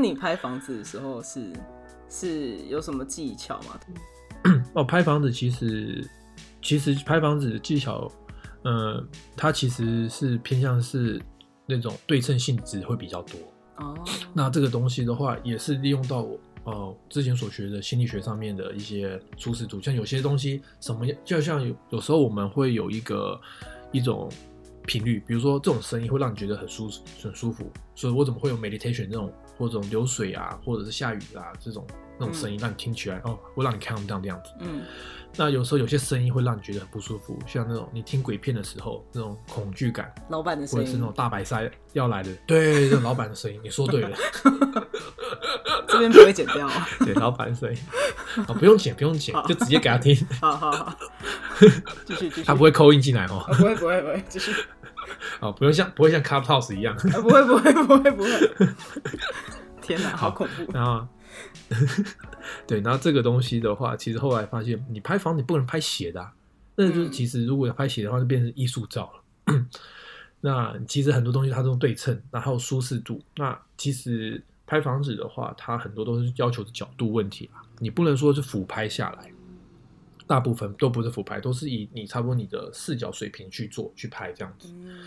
那你拍房子的时候是是有什么技巧吗？哦，拍房子其实其实拍房子的技巧，呃，它其实是偏向是那种对称性质会比较多。哦，那这个东西的话，也是利用到我呃之前所学的心理学上面的一些初始图，像有些东西什么样，就像有有时候我们会有一个一种频率，比如说这种声音会让你觉得很舒很舒服，所以我怎么会有 meditation 这种或者流水啊，或者是下雨啊这种那种声音，让你听起来哦，会让你 calm down 这样子。嗯那有时候有些声音会让你觉得很不舒服，像那种你听鬼片的时候那种恐惧感，老板的声音或者是那种，大白鲨要来的，对，这种老板的声音，你说对了。这边不会剪掉啊。对，老板的声音，哦，不用剪，不用剪，就直接给他听，好好好，继续继续。他不会扣印进来哦，啊，不会不会不会，继续。哦，不用像不会像 Clubhouse 一样，啊，不会不会不会不会。天哪，好恐怖。然后，对，然后这个东西的话，其实后来发现，你拍房你不能拍斜的、啊，那就是嗯其实如果要拍斜的话，就变成艺术照了。那其实很多东西它都对称，然后舒适度。那其实拍房子的话，它很多都是要求的角度问题啊，你不能说是俯拍下来，大部分都不是俯拍，都是以你差不多你的视角水平去做去拍这样子。嗯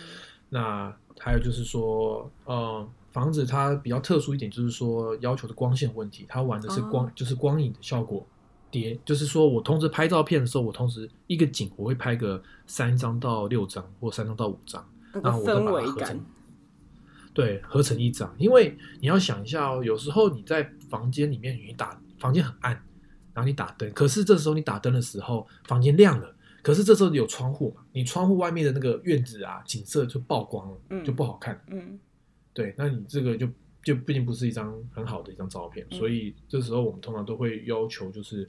那还有就是说，呃，房子它比较特殊一点，就是说要求的光线问题，它玩的是光，哦就是光影的效果叠，就是说我同时拍照片的时候，我同时一个景我会拍个三张到六张，或三张到五张，那个那我都把它合成，对，合成一张。因为你要想一下哦，有时候你在房间里面，你打房间很暗，然后你打灯，可是这时候你打灯的时候，房间亮了。可是这时候有窗户嘛，你窗户外面的那个院子啊，景色就曝光了，嗯就不好看。嗯对，那你这个就就毕竟不是一张很好的一张照片，嗯所以这时候我们通常都会要求，就是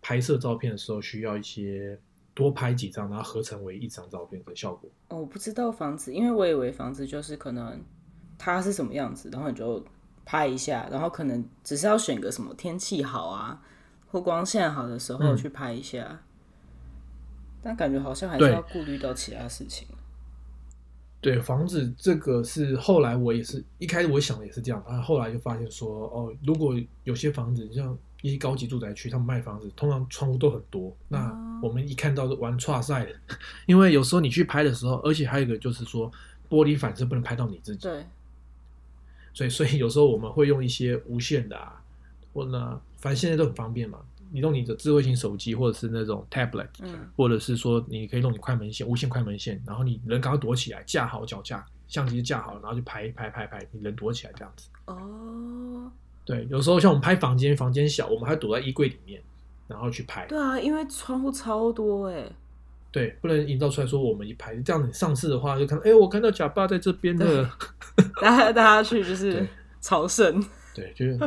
拍摄照片的时候需要一些多拍几张，然后合成为一张照片的效果。哦，我不知道房子，因为我以为房子就是可能它是什么样子，然后你就拍一下，然后可能只是要选个什么天气好啊，或光线好的时候嗯去拍一下。但感觉好像还是要顾虑到其他事情。对，房子这个是后来我也是一开始我想的也是这样，啊，后来就发现说，哦，如果有些房子像一些高级住宅区，他们卖房子通常窗户都很多，那哦。我们一看到是玩岔赛的，因为有时候你去拍的时候，而且还有一个就是说玻璃反射不能拍到你自己，对，所以所以有时候我们会用一些无线的啊，或呢，反正现在都很方便嘛，你用你的智慧型手机或者是那种 tablet，嗯或者是说你可以用你快门线、无线快门线，然后你人赶快躲起来，架好脚架，相机架好，然后就拍拍拍拍，你人躲起来这样子。哦，对，有时候像我们拍房间，房间小，我们还躲在衣柜里面，然后去拍。对啊，因为窗户超多哎，对，不能营造出来说我们一拍这样，子上次的话就看，哎，我看到假爸在这边的。大家大家去就是 对朝圣，对，就是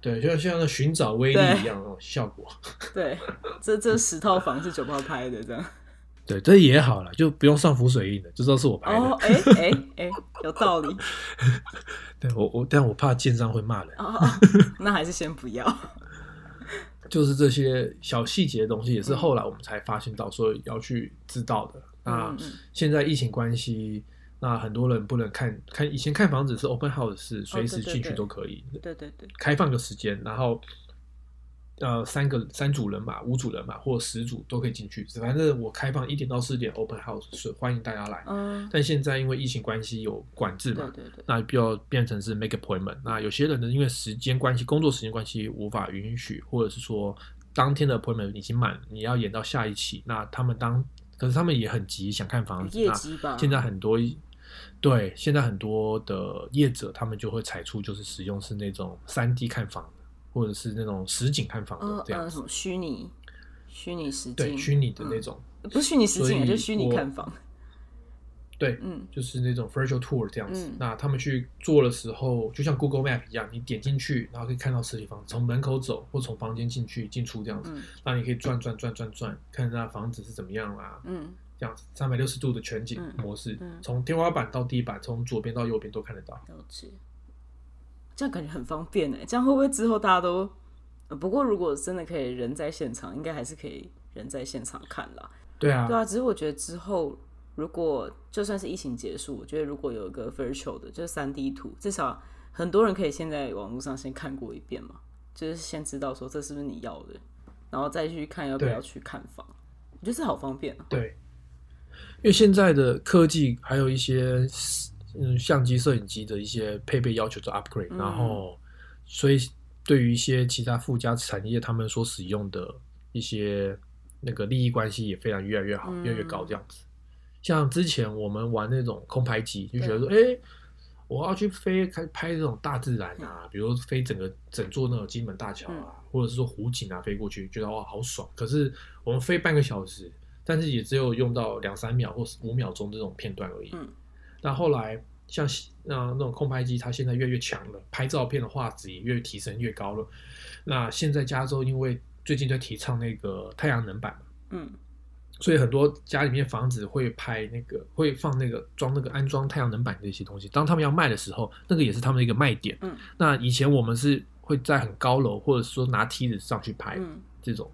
对，就像那寻找威力一样那种效果。对，这这十套房是九爸拍的这样。对，这也好了，就不用上浮水印了，就知道是我拍的。哦，哎哎哎，有道理。对我我，但我怕建商会骂人。哦哦，那还是先不要。就是这些小细节的东西，也是后来我们才发现到说要去知道的。那现在疫情关系，那很多人不能看看，以前看房子是 open house 是随时进去都可以，对对对，开放个时间，然后呃三个三组人嘛，五组人嘛，或十组都可以进去。反正我开放一点到四点 open house 是欢迎大家来。嗯，但现在因为疫情关系有管制嘛，对对对，那必要变成是 make appointment。那有些人呢，因为时间关系、工作时间关系无法允许，或者是说当天的 appointment 已经满，你要延到下一期。那他们当，可是他们也很急，想看房子。业那绩吧。现在很多，对，现在很多的业者他们就会采出就是使用是那种三 D 看房的，或者是那种实景看房这样子。呃什么虚拟虚拟实景对，虚拟的那种，不是虚拟实境啊，所以就是虚拟看房。对，嗯就是那种 virtual tour 这样子。嗯那他们去做的时候，就像 Google Map 一样，你点进去，然后可以看到实体房子，从门口走或从房间进去、进出这样子。嗯那你可以转转转转转，看那房子是怎么样啦、嗯，这样子三百六十度的全景嗯模式，嗯从天花板到地板，从左边到右边都看得到。了解。这样感觉很方便哎，这样会不会之后大家都？呃不过如果真的可以人在现场，应该还是可以人在现场看啦。对啊，对啊，只是我觉得之后如果就算是疫情结束，我觉得如果有一个 virtual 的，就是三 D 图，至少很多人可以先在网络上先看过一遍嘛，就是先知道说这是不是你要的，然后再去看要不要去看房。我觉得这好方便啊。对，因为现在的科技还有一些嗯相机、摄影机的一些配备要求做 upgrade，、嗯然后所以对于一些其他附加产业，他们所使用的一些那个利益关系也非常越来越好，嗯越来越高这样子。像之前我们玩那种空拍机，就觉得说，哎、我要去飞，开拍这种大自然啊，比如飞整个整座那种金门大桥啊，或者是说湖景啊，飞过去，觉得哇好爽。可是我们飞半个小时，但是也只有用到两三秒或是五秒钟这种片段而已。嗯那后来像那那种空拍机，它现在越来越强了，拍照片的画质也越提升越高了。那现在加州因为最近在提倡那个太阳能板嘛，嗯所以很多家里面房子会拍那个，会放那个装那个安装太阳能板的一些东西。当他们要卖的时候，那个也是他们的一个卖点。嗯那以前我们是会在很高楼，或者说拿梯子上去拍嗯，这种。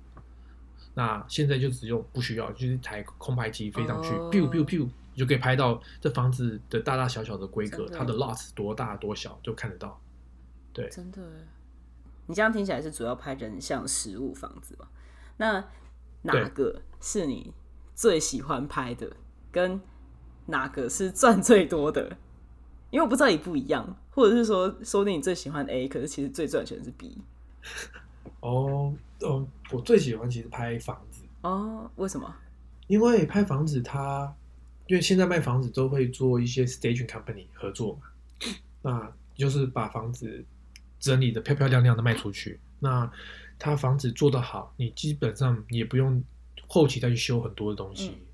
那现在就只用不需要，就是一台空拍机飞上去、哦 p i u piu piu，你就可以拍到这房子的大大小小的规格，的它的 lots 多大多小就看得到。对，真的。你这样听起来是主要拍人像实物房子嘛？那哪个是你最喜欢拍的？跟哪个是赚最多的？因为我不知道你不一样，或者是说，说不定你最喜欢 A，可是其实最赚钱的是 B。哦哦，我最喜欢其实拍房子。哦，为什么？因为拍房子它，因为现在卖房子都会做一些 staging company 合作嘛，那就是把房子整理的漂漂亮亮的卖出去。那他房子做得好，你基本上也不用后期再去修很多的东西。嗯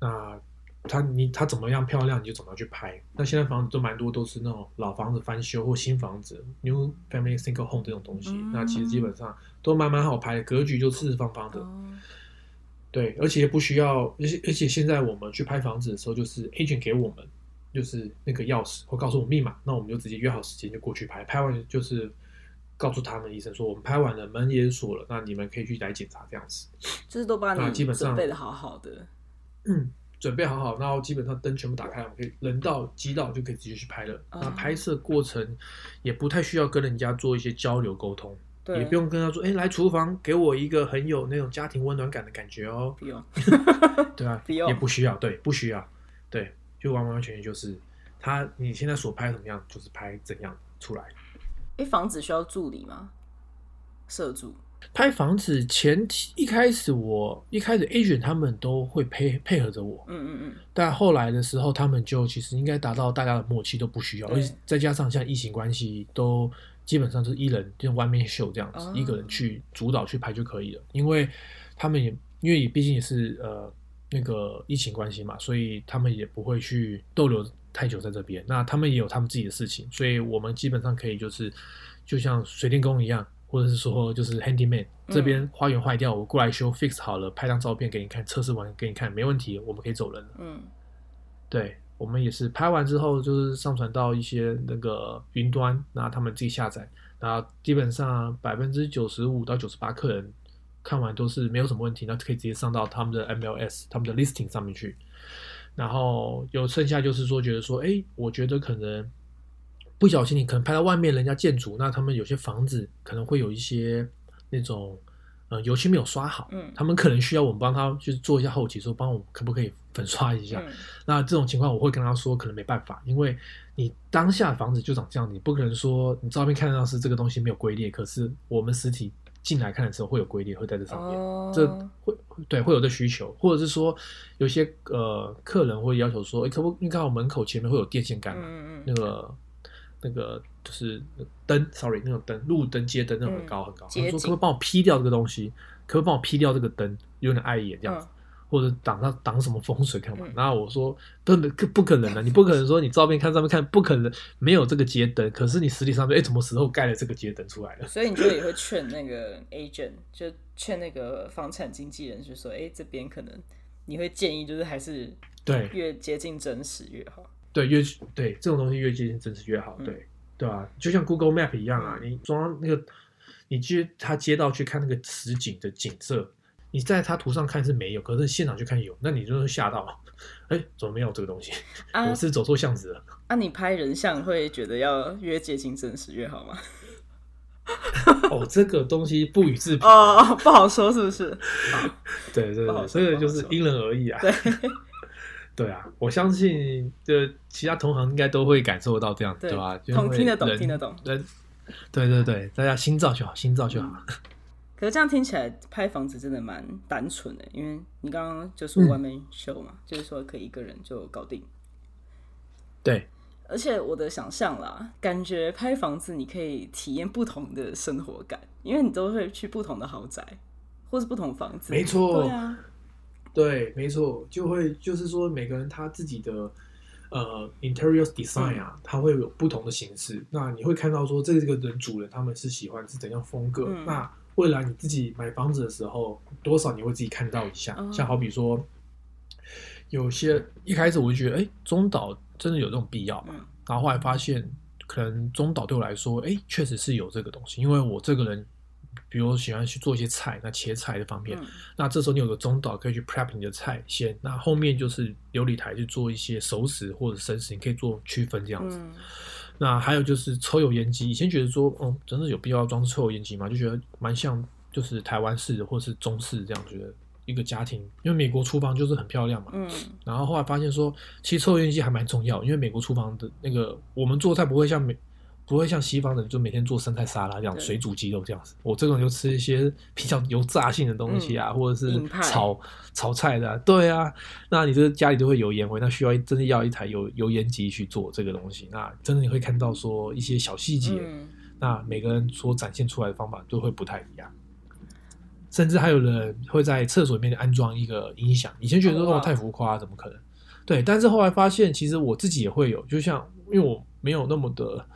那他你他怎么样漂亮，你就怎么样去拍。那现在房子都蛮多都是那种老房子翻修或新房子 new family single home 这种东西，嗯那其实基本上都蛮蛮好拍的，格局就四四方方的。哦，对，而且不需要，而且而且现在我们去拍房子的时候，就是 agent 给我们就是那个钥匙或告诉我密码，那我们就直接约好时间就过去拍，拍完就是告诉他们医生说我们拍完了，门也锁了，那你们可以去来检查这样子。就是都把你那基本上准备的好好的。嗯，准备好好，然后基本上灯全部打开，我们可以人到机到就可以直接去拍了。哦那拍摄过程也不太需要跟人家做一些交流沟通，对，也不用跟他说，哎，来厨房给我一个很有那种家庭温暖感的感觉哦。不用。对啊，不用也不需要，对，不需要，对，就完完全全就是他你现在所拍怎么样，就是拍怎样出来。哎，房子需要助理吗？社助。拍房子前提一开始我一开始 agent 他们都会配配合着我，嗯嗯嗯，但后来的时候他们就其实应该达到大家的默契都不需要，而且再加上像疫情关系都基本上是一人就外面秀这样子，哦。一个人去主导去拍就可以了，因为他们也因为毕竟也是呃那个疫情关系嘛，所以他们也不会去逗留太久在这边。那他们也有他们自己的事情，所以我们基本上可以就是就像水电工一样，或者是说就是 handyman 这边花园坏掉，我过来修 fix 好了，拍张照片给你看，测试完给你看，没问题，我们可以走人了。嗯，对我们也是拍完之后，就是上传到一些那个云端，那他们自己下载，那基本上百分之九十五到九十八客人看完都是没有什么问题，那可以直接上到他们的 MLS、他们的 listing 上面去。然后有剩下就是说，觉得说，哎，我觉得可能不小心你可能拍到外面人家建筑，那他们有些房子可能会有一些那种呃油漆没有刷好，嗯。他们可能需要我们帮他去做一下后期，说帮我可不可以粉刷一下。嗯。那这种情况我会跟他说，可能没办法，因为你当下房子就长这样，你不可能说你照片看到是这个东西没有龟裂，可是我们实体进来看的时候会有龟裂，会在这上面，哦，这会对会有这需求，或者是说有些呃客人会要求说，哎，可不，你看我门口前面会有电线杆嘛，嗯嗯。那个那个就是灯，sorry，那种灯，路灯、街灯那种很高很高。他说可不可以帮我 P 掉这个东西？可不可以帮我 P 掉这个灯？有点碍眼这样子，嗯或者挡上挡什么风水干嘛？嗯然后我说不不不可能的，你不可能说你照片看上面看不可能没有这个街灯，可是你实体上面哎，什么时候盖了这个街灯出来了？所以你就也会劝那个 agent，就劝那个房产经纪人，就说，哎、这边可能你会建议，就是还是对越接近真实越好。对，越对这种东西越接近真实越好，嗯对对吧、就像 Google Map 一样啊，你装那个你去他街道去看那个实景的景色，你在他图上看是没有，可是现场去看有，那你就会吓到，哎，怎么没有这个东西？啊我是走错巷子了。啊，你拍人像会觉得要越接近真实越好吗？哦，这个东西不予置评。哦，不好说是不是？对对所以就是因人而异啊。对，对啊，我相信的其他同行应该都会感受到这样，对吧？听得懂人听得懂人，对对对，大家心照就好，心照就好。可是这样听起来拍房子真的蛮单纯的，因为你刚刚就说嗯 one man show 嘛，就是说可以一个人就搞定。对，而且我的想象啦，感觉拍房子你可以体验不同的生活感，因为你都会去不同的豪宅或是不同房子。没错对啊，对，没错，就会就是说每个人他自己的呃 interior design 啊，他会有不同的形式。那你会看到说这个人主人他们是喜欢是怎样风格。嗯那未来你自己买房子的时候，多少你会自己看到一下。哦像好比说，有些一开始我就觉得，哎，中岛真的有这种必要吗？嗯然后后来发现，可能中岛对我来说，哎，确实是有这个东西，因为我这个人。比如喜欢去做一些菜，那切菜的方面，嗯那这时候你有个中岛可以去 prep 你的菜先，那后面就是琉璃台去做一些熟食或者生食，你可以做区分这样子。嗯那还有就是抽油烟机，以前觉得说，哦，真的有必要装抽油烟机吗？就觉得蛮像就是台湾式的或是中式这样，觉得一个家庭，因为美国厨房就是很漂亮嘛。嗯然后后来发现说，其实抽油烟机还蛮重要，因为美国厨房的那个我们做菜不会像美。不会像西方人就每天做生菜沙拉这样水煮鸡肉这样子，我这种就吃一些 比较油炸性的东西啊，或者是炒炒菜的、啊，对啊，那你这家里都会有烟味，那需要真的要一台油油烟机去做这个东西，那真的你会看到说一些小细节，嗯那每个人所展现出来的方法都会不太一样，甚至还有人会在厕所里面安装一个音响，以前觉得说哦太浮夸，怎么可能？对，但是后来发现，其实我自己也会有，就像因为我没有那么的、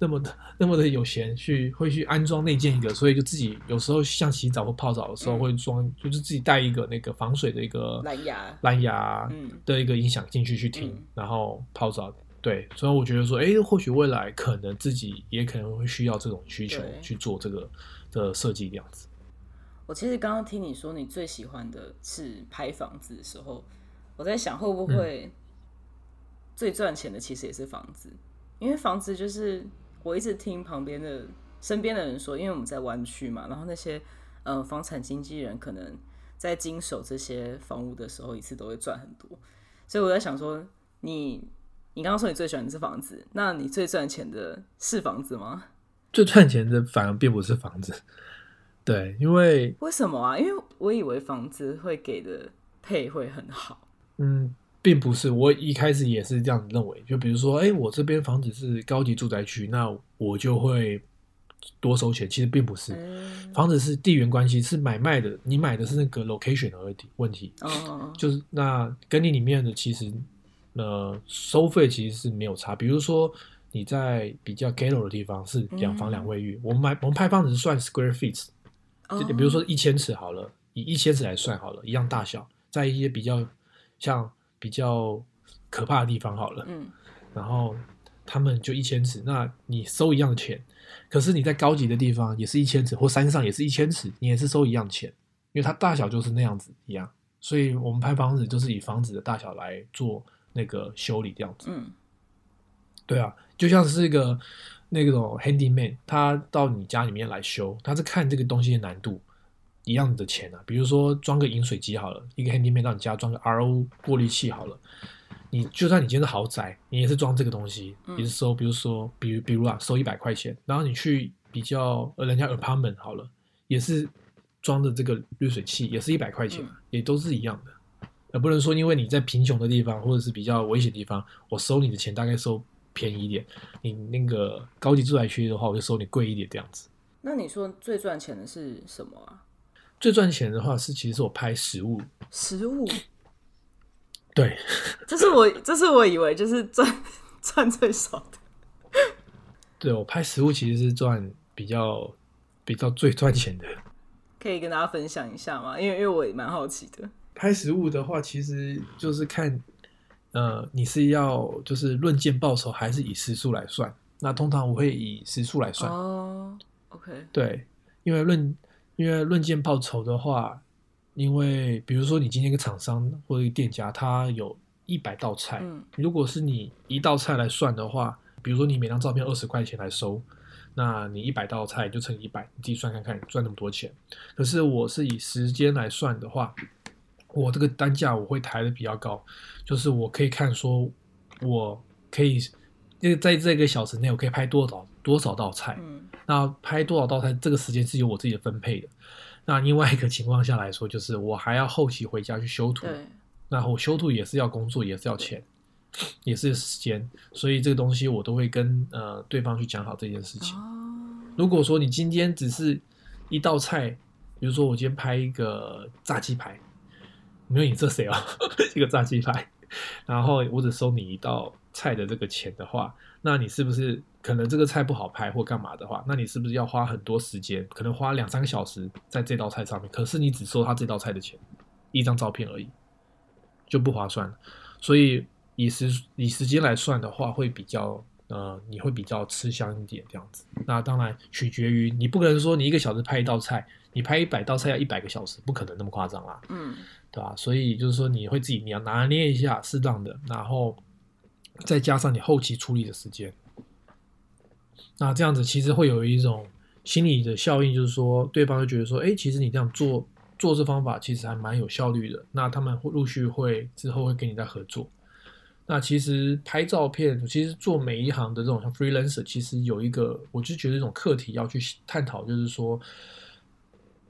那么的、那么的有闲去会去安装内建一个，所以就自己有时候像洗澡或泡澡的时候嗯会装，就是自己带一个那个防水的一个蓝牙蓝牙嗯的一个音响进去去听，嗯然后泡澡。对，所以我觉得说，哎，或许未来可能自己也可能会需要这种需求去做这个的设计这样子。我其实刚刚听你说你最喜欢的是拍房子的时候，我在想会不会最赚钱的其实也是房子，因为房子就是我一直听旁边的身边的人说，因为我们在湾区嘛，然后那些呃房产经纪人可能在经手这些房屋的时候，一次都会赚很多，所以我在想说，你你刚刚说你最喜欢的是房子，那你最赚钱的是房子吗？最赚钱的反而并不是房子，对，因为为什么啊？因为我以为房子会给的配会很好。嗯，并不是，我一开始也是这样认为。就比如说，哎，我这边房子是高级住宅区，那我就会多收钱。其实并不是，嗯，房子是地缘关系，是买卖的，你买的是那个 location 而已问题。哦，就是那跟你里面的其实呃收费其实是没有差。比如说你在比较 ghetto 的地方是两房两卫浴，我们买我们拍房子是算 square feet，哦就比如说一千尺好了，以一千尺来算好了，一样大小，在一些比较像比较可怕的地方好了，嗯，然后他们就一千尺，那你收一样的钱，可是你在高级的地方也是一千尺，或山上也是一千尺，你也是收一样钱，因为它大小就是那样子一样，所以我们拍房子就是以房子的大小来做那个修理这样子。嗯，对啊，就像是一个那种 handyman，他到你家里面来修，他是看这个东西的难度一样的钱啊。比如说装个饮水机好了，一个 handyman 到你家装个 RO 过滤器好了，你就算你今天是豪宅，你也是装这个东西，嗯也是收，比如说，比如比如啊，收一百块钱，然后你去比较呃人家 apartment 好了，也是装的这个滤水器，也是一百块钱，嗯也都是一样的。而不能说因为你在贫穷的地方或者是比较危险的地方，我收你的钱大概收便宜一点，你那个高级住宅区的话，我就收你贵一点这样子。那你说最赚钱的是什么啊？最赚钱的话是，其实是我拍实物，食物，对，这是我，这是我以为就是赚赚最少的。对我拍实物其实是赚比较比较最赚钱的。可以跟大家分享一下吗？因为因为我也蛮好奇的。拍实物的话，其实就是看，呃，你是要就是论件报酬，还是以时数来算？那通常我会以时数来算，哦，OK，对，因为论因为论件报酬的话，因为比如说你今天一个厂商或者一个店家，他有一百道菜，嗯如果是你一道菜来算的话，比如说你每张照片二十块钱来收，那你一百道菜就乘以一百，你自己算看看，赚那么多钱。可是我是以时间来算的话，我这个单价我会抬的比较高，就是我可以看说，我可以，因为在这个小时内我可以拍多少多少道菜，嗯。那拍多少道菜，这个时间是由我自己的分配的。那另外一个情况下来说，就是我还要后期回家去修图，对，那我修图也是要工作，也是要钱，也是时间，所以这个东西我都会跟呃对方去讲好这件事情。哦，如果说你今天只是一道菜，比如说我今天拍一个炸鸡排，没有你这谁哦，一个炸鸡排，然后我只收你一道菜的这个钱的话，那你是不是可能这个菜不好拍或干嘛的话，那你是不是要花很多时间，可能花两三个小时在这道菜上面？可是你只收他这道菜的钱，一张照片而已，就不划算了。所以以时以时间来算的话，会比较呃，你会比较吃香一点这样子。那当然取决于你不可能说你一个小时拍一道菜，你拍一百道菜要一百个小时，不可能那么夸张啦。嗯对吧？所以就是说你会自己你要拿捏一下适当的，然后再加上你后期处理的时间，那这样子其实会有一种心理的效应，就是说对方就觉得说，哎，其实你这样做做这方法其实还蛮有效率的，那他们会陆续会之后会跟你再合作。那其实拍照片，其实做每一行的这种像 freelancer，其实有一个，我就觉得一种课题要去探讨，就是说，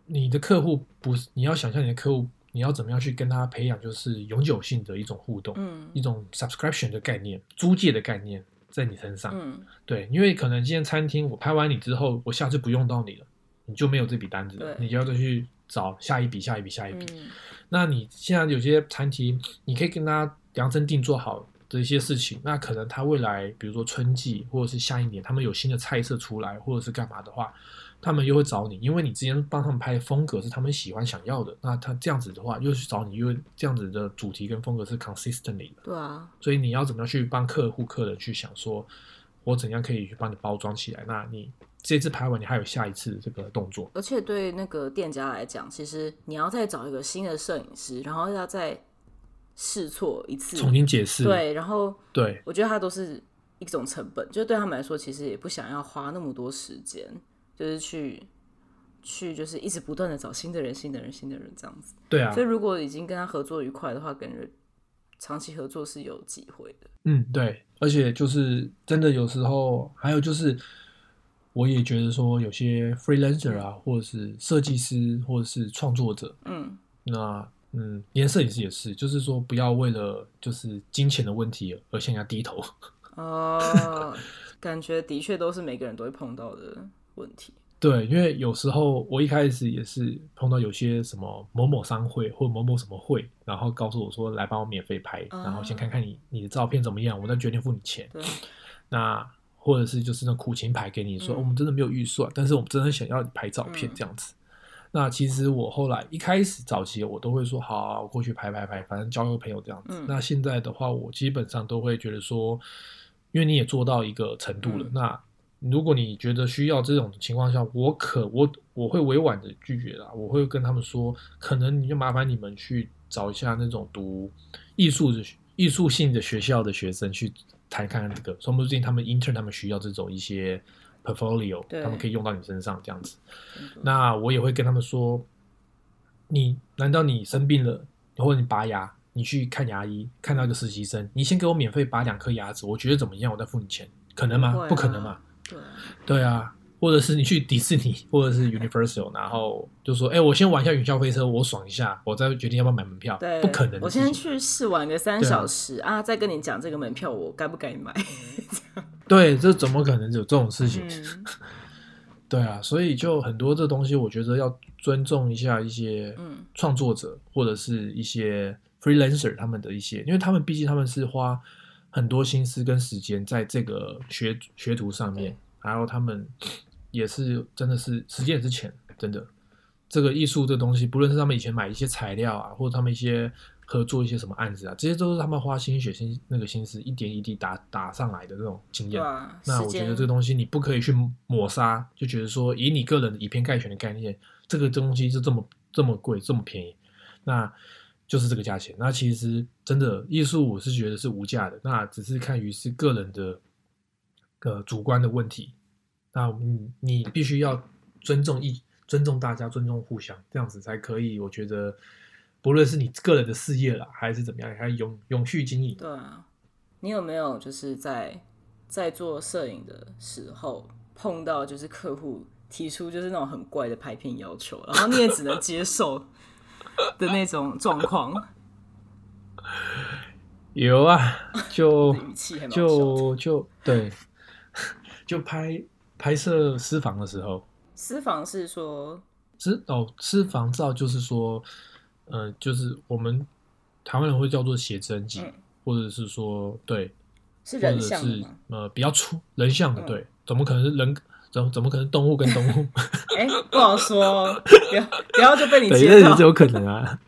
你的客户不是你要想象你的客户，你要怎么样去跟他培养，就是永久性的一种互动，嗯一种 subscription 的概念，租借的概念在你身上。嗯，对，因为可能今天餐厅我拍完你之后，我下次不用到你了，你就没有这笔单子了，你就要再去找下一笔、下一笔、下一笔。嗯那你现在有些餐厅，你可以跟他量身定做好的一些事情，那可能他未来，比如说春季或者是下一年，他们有新的菜色出来，或者是干嘛的话，他们又会找你，因为你之前帮他们拍的风格是他们喜欢想要的，那他这样子的话，又去找你，因为这样子的主题跟风格是 consistently 的，对啊，所以你要怎么样去帮客户、客人去想说，我怎样可以去帮你包装起来？那你这次拍完，你还有下一次这个动作，而且对那个店家来讲，其实你要再找一个新的摄影师，然后要再试错一次，重新解释，对，然后对。我觉得它都是一种成本，就对他们来说，其实也不想要花那么多时间，就是去去就是一直不断的找新的人、新的人、新的人这样子。对啊所，以如果已经跟他合作愉快的话，感觉长期合作是有机会的。嗯，对，而且就是真的有时候，还有就是，我也觉得说，有些 freelancer 啊，或者是设计师，或者是创作者，嗯，那嗯，连摄影师也是，就是说不要为了就是金钱的问题而向人家低头。哦，感觉的确都是每个人都会碰到的问题。对，因为有时候我一开始也是碰到有些什么某某商会或某某什么会，然后告诉我说来帮我免费拍，然后先看看你你的照片怎么样，我再决定付你钱。那或者是就是那苦情牌给你说、嗯我们真的没有预算，但是我们真的想要你拍照片嗯这样子。那其实我后来一开始早期我都会说好、啊，我过去拍拍拍，反正交个朋友这样子。嗯那现在的话，我基本上都会觉得说，因为你也做到一个程度了，嗯那如果你觉得需要这种情况下，我可我我会委婉的拒绝啦，我会跟他们说，可能你就麻烦你们去找一下那种读艺术的艺术性的学校的学生去谈看看这个，说不定他们 intern 他们需要这种一些 portfolio，他们可以用到你身上这样子。那我也会跟他们说，你难道你生病了，或者你拔牙，你去看牙医，看到一个实习生，你先给我免费拔两颗牙齿，我觉得怎么样，我再付你钱，可能吗？不啊不可能嘛。对啊，对啊，或者是你去迪士尼或者是 Universal，然后就说，哎、我先玩一下云霄飞车，我爽一下，我再决定要不要买门票。对，不可能我。先去试玩个三小时啊再跟你讲这个门票我该不该买。对，这怎么可能有这种事情？嗯对啊，所以就很多这东西，我觉得要尊重一下一些嗯创作者或者是一些 freelancer 他们的一些，因为他们毕竟他们是花很多心思跟时间在这个学学徒上面，然后他们也是真的是时间也是钱，真的。这个艺术这东西，不论是他们以前买一些材料啊，或者他们一些合作一些什么案子啊，这些都是他们花心血心那个心思一点一滴打打上来的这种经验。啊，那我觉得这个东西你不可以去抹杀，就觉得说以你个人以偏概全的概念，这个东西是这么这么贵这么便宜，那就是这个价钱。那其实真的艺术，我是觉得是无价的，那只是看于是个人的呃主观的问题。那你你必须要尊重一尊重大家，尊重互相，这样子才可以。我觉得不论是你个人的事业啦，还是怎么样，还永永续经营。对啊，你有没有就是在在做摄影的时候碰到就是客户提出就是那种很怪的拍片要求，然后你也只能接受 的那种状况？有啊，就就就对，就拍拍摄私房的时候，私房是说私哦私房照就是说，呃，就是我们台湾人会叫做写真集，嗯或者是说对，是人或者是像的吗？呃比较粗人像的，嗯对，怎么可能是人？怎怎么可能动物跟动物？哎、不好说哦，不要不要就被你对，接到那是。有可能啊，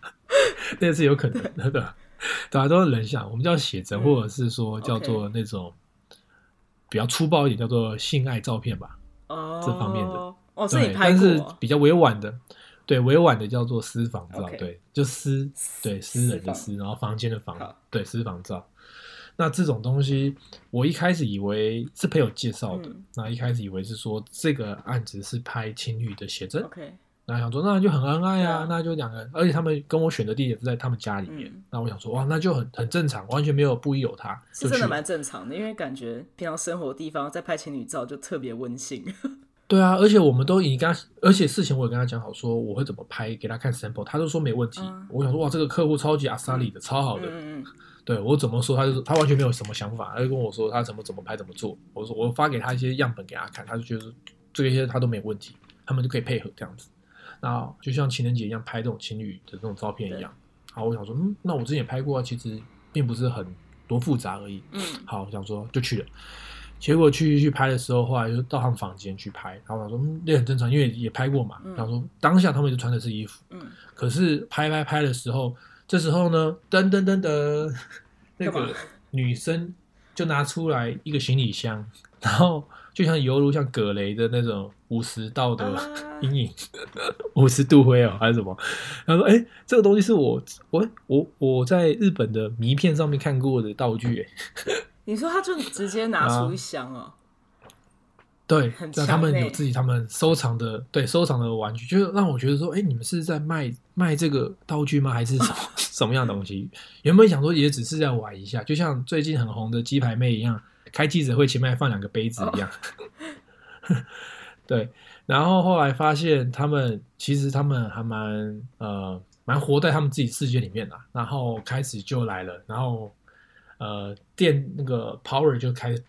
那也是有可能的，对吧？对啊，都是人像，我们叫写真，嗯或者是说叫做那种比较粗暴一点，叫做性爱照片吧。哦，这方面的哦，是对，你拍但是比较委婉的，对，委婉的叫做私房照对，就私，对，私人的私，然后房间的房，对，私房照。那这种东西，我一开始以为是朋友介绍的，嗯那一开始以为是说这个案子是拍情侣的写真，OK，那想说那就很恩爱啊，啊那就两个人，而且他们跟我选的地点是在他们家里面，嗯那我想说哇，那就很很正常，完全没有不疑有他，是真的蛮正常的，因为感觉平常生活的地方在拍情侣照就特别温馨。对啊，而且我们都已经跟他，而且事前我也跟他讲好，说我会怎么拍，给他看 sample，他都说没问题。嗯我想说哇，这个客户超级阿萨里的，超好的。嗯嗯对我怎么说，他就他完全没有什么想法，他就跟我说他怎么怎么拍怎么做。我说我发给他一些样本给他看，他就觉得这些他都没有问题，他们就可以配合这样子。那就像情人节一样拍这种情侣的这种照片一样。好，我想说，嗯，那我之前也拍过啊，其实并不是很多复杂而已。嗯好，我想说就去了。结果去去拍的时候，后来就到他们房间去拍，然后我想说，嗯，那很正常，因为也拍过嘛。嗯然后说当下他们就穿的是衣服，嗯可是拍拍拍的时候，这时候呢，噔噔噔噔，那个女生就拿出来一个行李箱，然后就像犹如像葛雷的那种五十道的啊。阴影，五十度灰哦，还是什么？他说：“哎、这个东西是我我我我在日本的迷片上面看过的道具，哎，你说他就直接拿啊出一箱哦，对很，那他们有自己他们收藏的，对收藏的玩具，就是让我觉得说，哎、你们是在卖卖这个道具吗？还是什么 什么样的东西？原本想说也只是在玩一下，就像最近很红的鸡排妹一样，开记者会前面放两个杯子一样。对，然后后来发现他们其实他们还蛮呃蛮活在他们自己世界里面的，然后开始就来了，然后呃电那个 power 就开始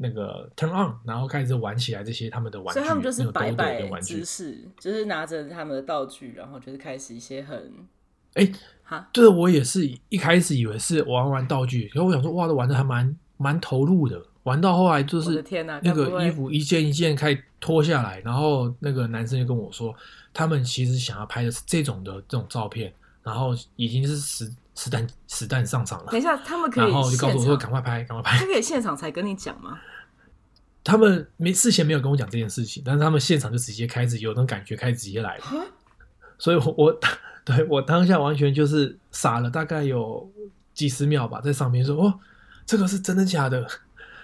那个 turn on，然后开始玩起来这些他们的玩具，所以他们就是那个摆摆的玩具姿，势，就是拿着他们的道具，然后就是开始一些很哎，哈，这我也是一开始以为是玩玩道具，然后我想说哇，都玩的还蛮蛮投入的，玩到后来就是天哪，那个衣服一件一件开始脱下来，然后那个男生就跟我说，他们其实想要拍的是这种的这种照片，然后已经是实实弹实弹上场了等一，下，他们可以然后就告诉我说，赶快拍，赶快拍他。可以现场才跟你讲吗？他们没事前没有跟我讲这件事情，但是他们现场就直接开始有那种感觉，开始直接来了。所以我我对我当下完全就是傻了，大概有几十秒吧，在上面说哦，这个是真的假的？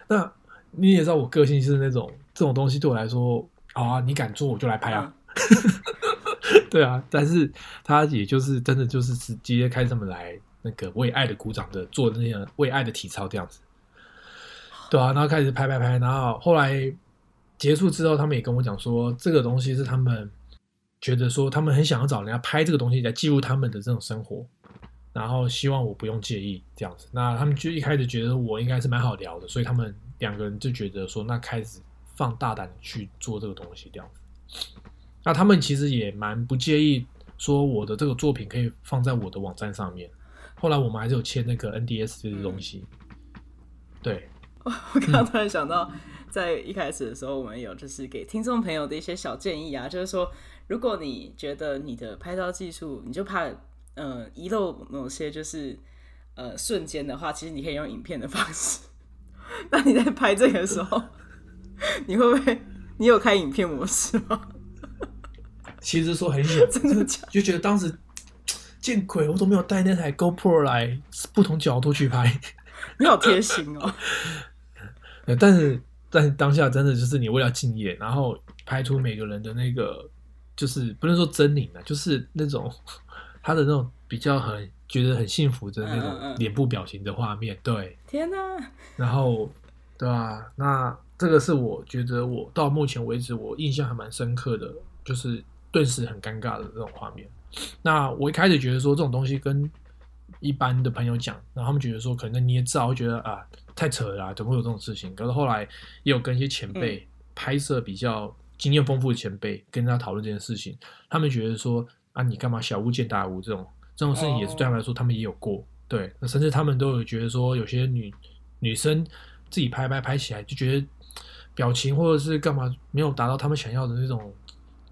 那你也知道我个性是那种这种东西对我来说，好啊，你敢做我就来拍啊，对啊。但是他也就是真的就是直接开这么来那个为爱的鼓掌的做那样为爱的体操这样子，对啊，然后开始拍拍拍，然后后来结束之后，他们也跟我讲说，这个东西是他们觉得说他们很想要找人家拍这个东西来记录他们的这种生活，然后希望我不用介意这样子。那他们就一开始觉得我应该是蛮好聊的，所以他们两个人就觉得说，那开始放大胆去做这个东西这样子。那他们其实也蛮不介意说我的这个作品可以放在我的网站上面。后来我们还是有签那个 NDS 这些东西，对，我刚刚突然想到，在一开始的时候，我们有就是给听众朋友的一些小建议啊，就是说，如果你觉得你的拍照技术，你就怕呃遗漏某些就是呃瞬间的话，其实你可以用影片的方式。那你在拍这个的时候，你会不会你有开影片模式吗？其实说很远，真的假的？就觉得当时见鬼，我都没有带那台 GoPro 来不同角度去拍。你好贴心哦。呃但是但是当下真的就是你为了敬业，然后拍出每个人的那个，就是不能说狰狞啊，就是那种他的那种比较很觉得很幸福的那种嗯脸部表情的画面，对。天哪！然后，对啊、那这个是我觉得我到目前为止我印象还蛮深刻的，就是顿时很尴尬的这种画面。那我一开始觉得说这种东西跟一般的朋友讲，然后他们觉得说可能捏造，会觉得啊太扯了、啊，怎么会有这种事情？可是后来也有跟一些前辈、拍摄比较经验丰富的前辈跟他讨论这件事情，他们觉得说啊你干嘛小巫见大巫这种这种事情也是对他们来说他们也有过，对，那甚至他们都有觉得说有些女女生自己拍拍拍起来就觉得表情或者是干嘛没有达到他们想要的那种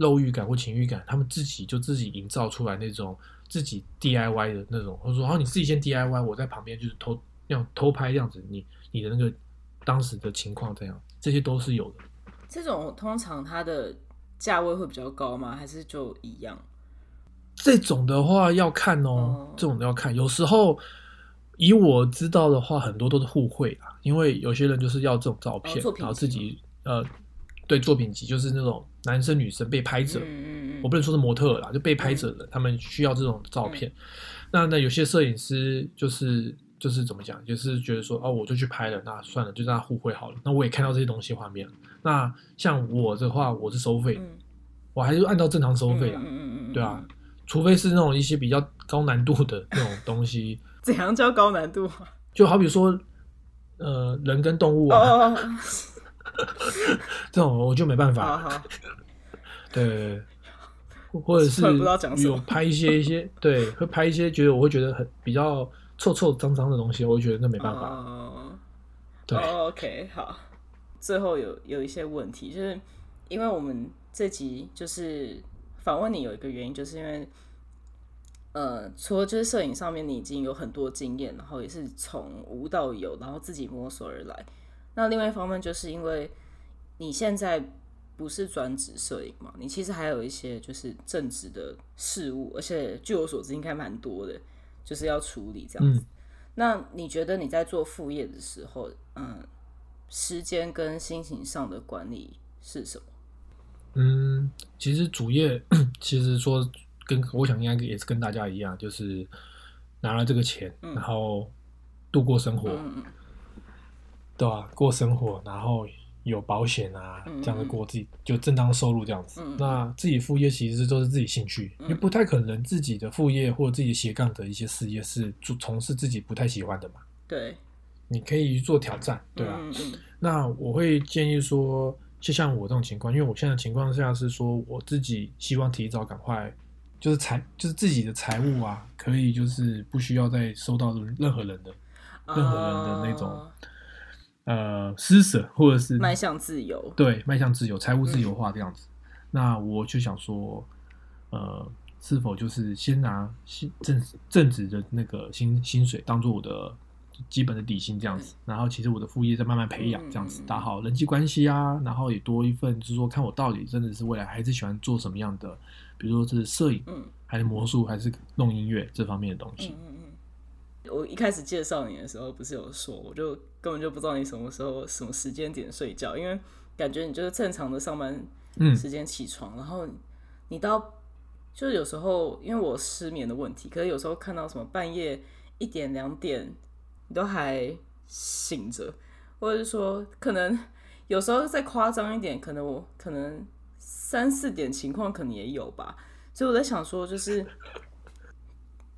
肉欲感或情欲感，他们自己就自己营造出来那种自己 DIY 的那种，或者说，好，你自己先 DIY，我在旁边就是偷那样偷拍这样子，你你的那个当时的情况这样，这些都是有的。这种通常它的价位会比较高吗？还是就一样？这种的话要看哦，哦这种的要看。有时候以我知道的话，很多都是互惠啦，因为有些人就是要这种照片，然后自己呃，对作品集就是那种男生女生被拍者，我不能说是模特儿啦，就被拍者的，他们需要这种照片。那那有些摄影师就是就是怎么讲，就是觉得说哦，我就去拍了，那算了，就让他互惠好了。那我也看到这些东西画面了。那像我的话，我是收费，嗯，我还是按照正常收费啊，嗯嗯嗯嗯，对啊，除非是那种一些比较高难度的那种东西，怎样叫高难度？就好比说呃人跟动物哦啊、这种，我就没办法。好好，对，或或者是突然不知道讲什么有拍一些一些，对，会拍一些觉得我会觉得很比较臭臭脏脏的东西，我会觉得那没办法。哦对，哦 OK，好。最后有有一些问题，就是因为我们这集就是访问你有一个原因，就是因为呃，除了就是摄影上面你已经有很多经验，然后也是从无到有，然后自己摸索而来。那另外一方面，就是因为你现在不是专职摄影嘛，你其实还有一些就是正职的事物，而且据我所知应该蛮多的，就是要处理这样子。嗯那你觉得你在做副业的时候，嗯，时间跟心情上的管理是什么？嗯，其实主业 其实说跟我想应该也是跟大家一样，就是拿了这个钱，然后度过生活，嗯嗯对啊、过生活，然后有保险啊，嗯这样子过自己就正当收入这样子。嗯那自己副业其实都是自己兴趣，因为不太可能自己的副业或者自己斜杠的一些事业是做从事自己不太喜欢的嘛。对，你可以做挑战，对啊。嗯嗯那我会建议说，就像我这种情况，因为我现在情况下是说，我自己希望提早赶快，就是财，就是自己的财务啊，可以就是不需要再收到任何人的嗯，任何人的那种哦呃施舍，或者是迈向自由。对迈向自由、财务自由化这样子。那我就想说，呃，是否就是先拿薪正正职的那个薪薪水当做我的基本的底薪这样子，然后其实我的副业再慢慢培养这样子嗯，打好人际关系啊，然后也多一份，就是说看我到底真的是未来还是喜欢做什么样的，比如说是摄影，嗯还是魔术，还是弄音乐这方面的东西。我一开始介绍你的时候，不是有说，我就根本就不知道你什么时候、什么时间点睡觉，因为感觉你就是正常的上班嗯。时间起床，然后你到就是有时候因为我失眠的问题，可是有时候看到什么半夜一点两点，你都还醒着，或者是说可能有时候再夸张一点，可能我可能三四点情况可能也有吧，所以我在想说，就是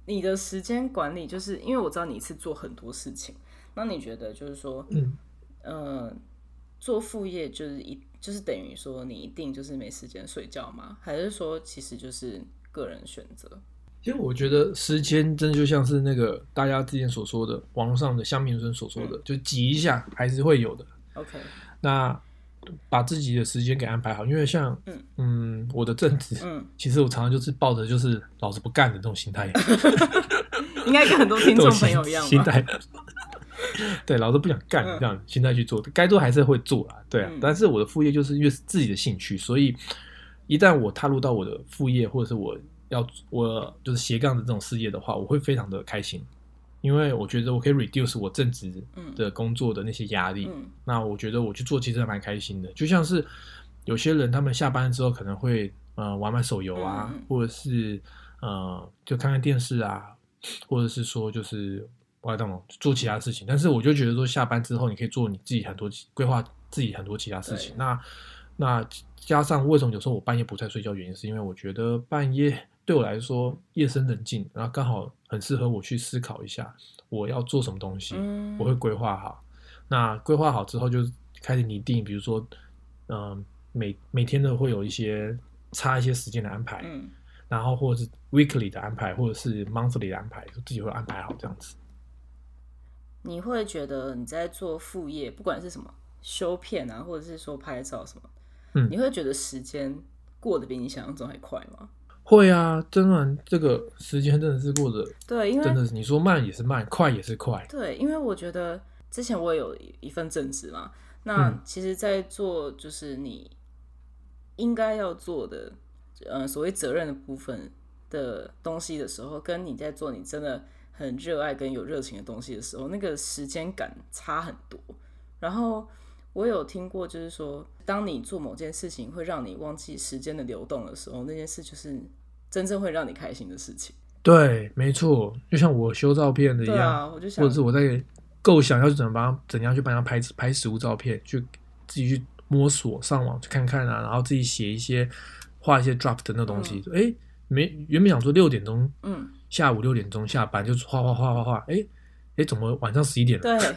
你的时间管理，就是因为我知道你一次做很多事情，那你觉得就是说，嗯，呃，做副业就是一就是等于说你一定就是没时间睡觉吗？还是说其实就是个人选择？其实我觉得时间真的就像是那个大家之前所说的，网络上的香明生所说嗯的，就挤一下还是会有的。OK，那把自己的时间给安排好，因为像嗯嗯我的正职，嗯，其实我常常就是抱着就是老子不干的这种心态，应该跟很多听众朋友一样？心心态。对，老子不想干嗯这样心态去做，该做还是会做啦，对啊。嗯但是我的副业就是因为是自己的兴趣，所以一旦我踏入到我的副业或者是我要我就是斜杠的这种事业的话，我会非常的开心，因为我觉得我可以 reduce 我正职的工作的那些压力。嗯那我觉得我去做其实还蛮开心的，就像是有些人他们下班之后可能会呃玩玩手游啊，或者是呃就看看电视啊，或者是说就是我懂做其他事情。但是我就觉得说下班之后你可以做你自己很多规划自己很多其他事情。那那加上为什么有时候我半夜不太睡觉，原因是因为我觉得半夜对我来说夜深人静，然后刚好很适合我去思考一下我要做什么东西。嗯，我会规划好。那规划好之后，就开始拟定，比如说，嗯、每每天都会有一些差一些时间的安排，嗯然后或者是 weekly 的安排，或者是 monthly 的安排，自己会安排好这样子。你会觉得你在做副业，不管是什么修片啊，或者是说拍照什么，嗯你会觉得时间过得比你想象中还快吗？会啊，真的，这个时间真的是过得对，因为真的是，你说慢也是慢，快也是快。对，因为我觉得之前我也有一份正职嘛，那嗯其实，在做就是你应该要做的，呃，所谓责任的部分的东西的时候，跟你在做你真的很热爱跟有热情的东西的时候，那个时间感差很多。然后我有听过，就是说，当你做某件事情会让你忘记时间的流动的时候，那件事就是真正会让你开心的事情。对，没错，就像我修照片的一样，啊，我就想或者是我在构想要怎么帮怎样去帮他拍拍实物照片，去自己去摸索上网去看看啊，然后自己写一些画一些 drop 的那东西。哎、没原本想说六点钟，嗯，下午六点钟下班就画画画画画，哎哎，怎么晚上十一点了？对。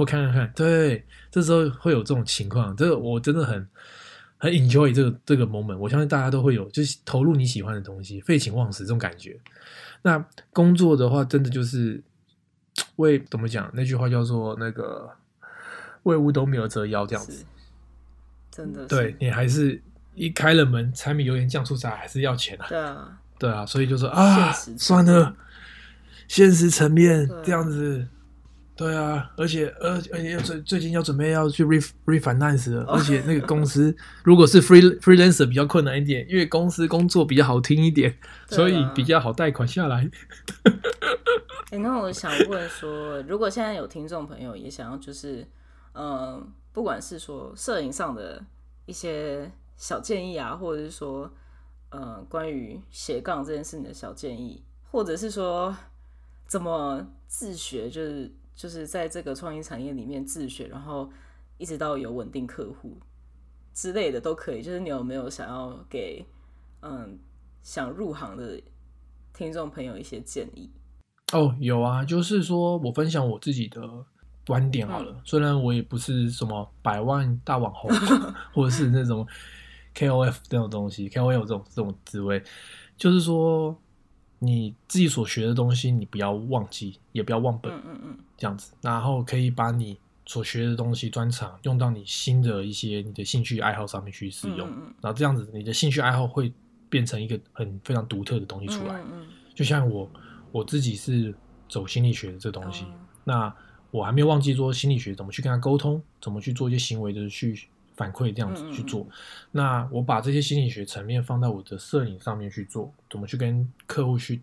我看看看，对，这时候会有这种情况，这个我真的很很 enjoy 这个这个 moment，我相信大家都会有，就是投入你喜欢的东西，废寝忘食这种感觉。那工作的话，真的就是为怎么讲？那句话叫做那个为五斗米而折腰这样子。真的是对你还是一开了门，柴米油盐酱醋茶还是要钱啊。对啊，对啊，所以就说啊，算了，现实层面对这样子，对啊，而且而而且要最最近要准备要去 re refinance 了，哦而且那个公司如果是 free freelancer 比较困难一点，因为公司工作比较好听一点，所以比较好贷款下来。哎、那我想问说，如果现在有听众朋友也想要，就是，呃，不管是说摄影上的一些小建议啊，或者是说，呃，关于斜杠这件事情的小建议，或者是说怎么自学，就是就是在这个创意产业里面自学，然后一直到有稳定客户之类的都可以。就是你有没有想要给嗯想入行的听众朋友一些建议？哦，有啊，就是说我分享我自己的观点好嗯了。虽然我也不是什么百万大网红，或者是那种 KOF 这种东西，KOL 这种这种职位，就是说你自己所学的东西，你不要忘记，也不要忘本，嗯嗯嗯，这样子，然后可以把你所学的东西专长用到你新的一些你的兴趣爱好上面去使用，嗯嗯嗯。然后这样子你的兴趣爱好会变成一个很非常独特的东西出来。嗯嗯就像我我自己是走心理学的这东西，哦。那我还没有忘记说心理学怎么去跟他沟通，怎么去做一些行为的去反馈，这样子嗯嗯去做。那我把这些心理学层面放到我的摄影上面去做，怎么去跟客户去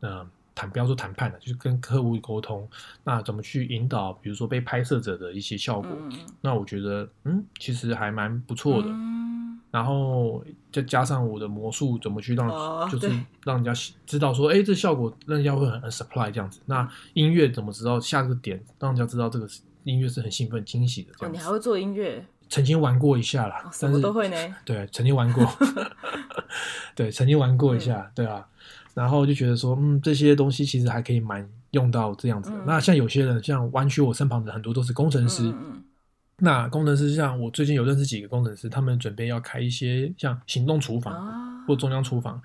呃谈，不要说谈判了，就是跟客户沟通，那怎么去引导，比如说被拍摄者的一些效果。嗯嗯那我觉得嗯，其实还蛮不错的。嗯然后再加上我的魔术怎么去让，哦就是让人家知道说，哎，这效果让人家会很很 supply 这样子。那音乐怎么知道下个点，让人家知道这个音乐是很兴奋、惊喜的这哦，样子。你还会做音乐，曾经玩过一下啦，但是么都会呢。对，曾经玩过，对，曾经玩过一嗯。下，对啊。然后就觉得说，嗯，这些东西其实还可以蛮用到这样子的。嗯。那像有些人，像弯曲我身旁的很多都是工程师，嗯嗯那工程师像我最近有认识几个工程师，他们准备要开一些像行动厨嗯房啊，或中央厨房，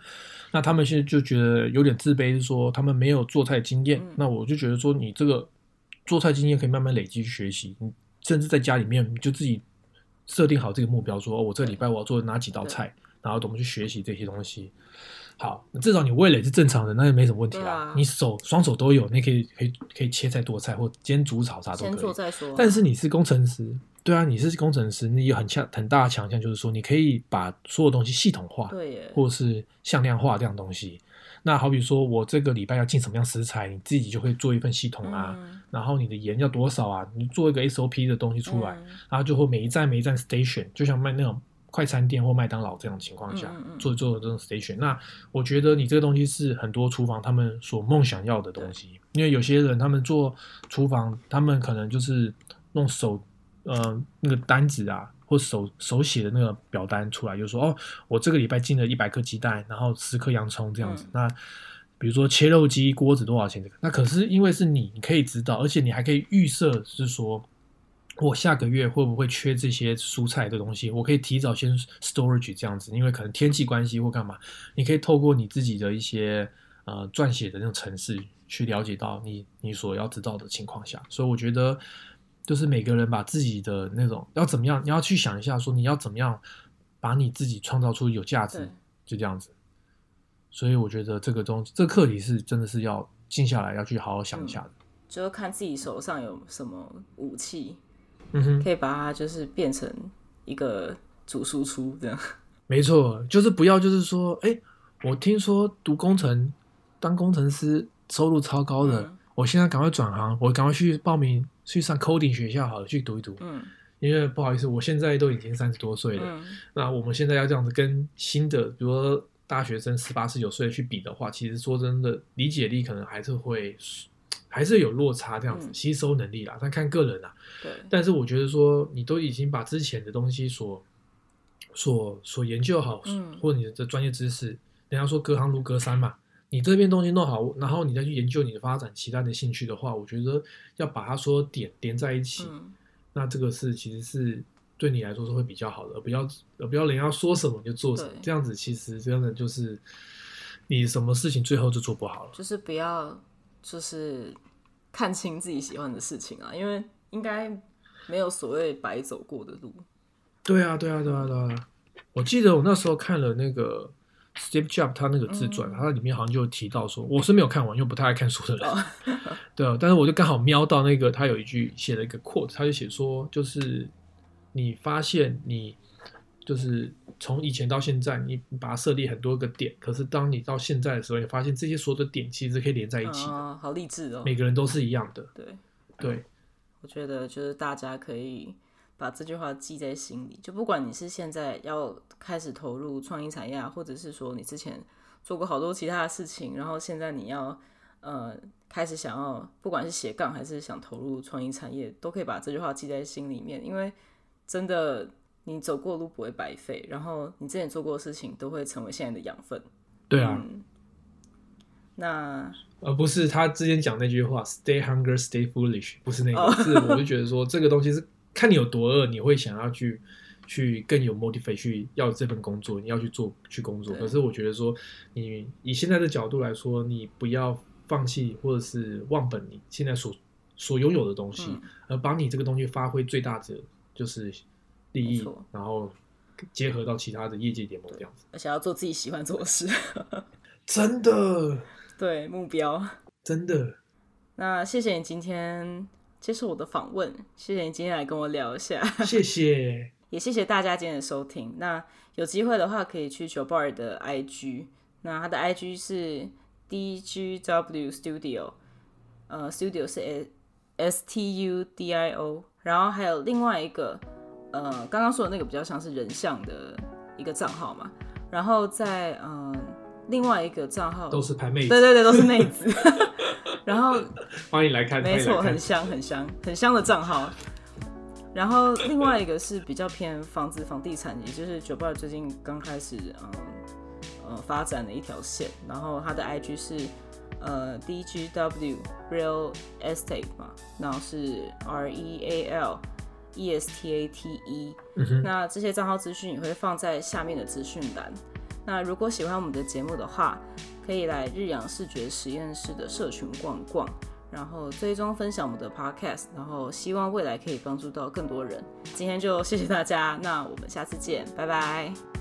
那他们现在就觉得有点自卑，是说他们没有做菜经验。嗯。那我就觉得说，你这个做菜经验可以慢慢累积去学习，你甚至在家里面你就自己设定好这个目标，说、哦、我这个礼拜我要做哪几道菜，然后怎么去学习这些东西。好，至少你味蕾是正常的，那就没什么问题啦。啊你手双手都有，你可以可以可以切菜剁菜或煎煮炒啥都先可以。做再说啊。但是你是工程师，对啊，你是工程师，你有很强很大的强项，就是说你可以把所有东西系统化，或是向量化这样东西。那好比说我这个礼拜要进什么样食材，你自己就会做一份系统啊。嗯然后你的盐要多少啊？你做一个 SOP 的东西出来，嗯然后就会每一站每一站 station，就像卖那种快餐店或麦当劳这种情况下，做做这种 station。那我觉得你这个东西是很多厨房他们所梦想要的东西，因为有些人他们做厨房，他们可能就是弄手，呃，那个单子啊。或手手写的那个表单出来，就说哦，我这个礼拜进了一百颗鸡蛋，然后十颗洋葱这样子。嗯那比如说切肉机锅子多少钱？这个那可是因为是你，你可以知道，而且你还可以预设，是说我下个月会不会缺这些蔬菜的东西，我可以提早先 storage 这样子，因为可能天气关系或干嘛，你可以透过你自己的一些呃撰写的那种程式去了解到你你所要知道的情况下，所以我觉得就是每个人把自己的那种要怎么样，你要去想一下，说你要怎么样把你自己创造出有价值，就这样子。所以我觉得这个东这个课题是真的是要静下来，要去好好想一下的。就看自己手上有什么武器，嗯哼，可以把它就是变成一个主输出这样。没错，就是不要就是说，哎，我听说读工程当工程师收入超高的，嗯我现在赶快转行，我赶快去报名去上 coding 学校好了，去读一读。嗯。因为不好意思，我现在都已经三十多岁了，嗯，那我们现在要这样子跟新的，比如说大学生十八、十九岁去比的话，其实说真的，理解力可能还是会还是有落差，这样子、嗯。吸收能力啦，但看个人啦。对，但是我觉得说，你都已经把之前的东西所所所研究好，嗯。或者你的专业知识，人家说隔行如隔山嘛，你这边东西弄好，然后你再去研究你的发展其他的兴趣的话，我觉得要把它说点连在一起，嗯那这个是其实是对你来说是会比较好的，而不要而不要人家说什么你就做什么，这样子其实真的就是你什么事情最后就做不好了。就是不要就是看清自己喜欢的事情啊，因为应该没有所谓白走过的路。对啊，对啊，对啊，对啊！我记得我那时候看了那个 Steve Jobs 他那个自传，嗯他里面好像就提到说，我是没有看完，因为不太爱看书的人。哦 对啊，但是我就刚好瞄到那个他有一句写了一个 quote，他就写说，就是你发现你就是从以前到现在，你把它设立很多个点，可是当你到现在的时候，你发现这些所有的点其实可以连在一起的，啊，好励志哦！每个人都是一样的。对，对，我觉得就是大家可以把这句话记在心里，就不管你是现在要开始投入创意产业啊，或者是说你之前做过好多其他的事情，然后现在你要呃开始想要，不管是斜杠还是想投入创意产业，都可以把这句话记在心里面，因为真的你走过的路不会白费，然后你之前做过的事情都会成为现在的养分。对啊，嗯，那而不是他之前讲那句话 “stay hungry, stay foolish”，不是那个，哦是我就觉得说这个东西是看你有多饿，你会想要去去更有 motivate 去要这份工作，你要去做去工作。可是我觉得说，你以现在的角度来说，你不要放弃或者是忘本你现在所所拥有的东西，嗯而把你这个东西发挥最大的就是利益，然后结合到其他的业界联盟这样子。而且要做自己喜欢做的事，真的，对目标。真的。那谢谢你今天接受我的访问，谢谢你今天来跟我聊一下，谢谢，也谢谢大家今天的收听。那有机会的话，可以去九 bar 的 IG，那他的 IG 是 DGW Studio，呃，Studio 是 S S T U D I O，然后还有另外一个，呃，刚刚说的那个比较像是人像的一个账号嘛，然后在嗯、呃另外一个账号都是拍妹子。对对对，都是妹子，然后欢迎来看，没错，很香很香很香的账号。然后另外一个是比较偏房子房地产，也就是九八最近刚开始嗯呃发展的一条线。然后它的 IG 是呃 DGW Real Estate 嘛，然后是 R E A L E S T A T E。嗯哼，那这些账号资讯也会放在下面的资讯栏。那如果喜欢我们的节目的话，可以来日阳视觉实验室的社群逛逛，然后追踪分享我们的 podcast，然后希望未来可以帮助到更多人。今天就谢谢大家，那我们下次见，拜拜。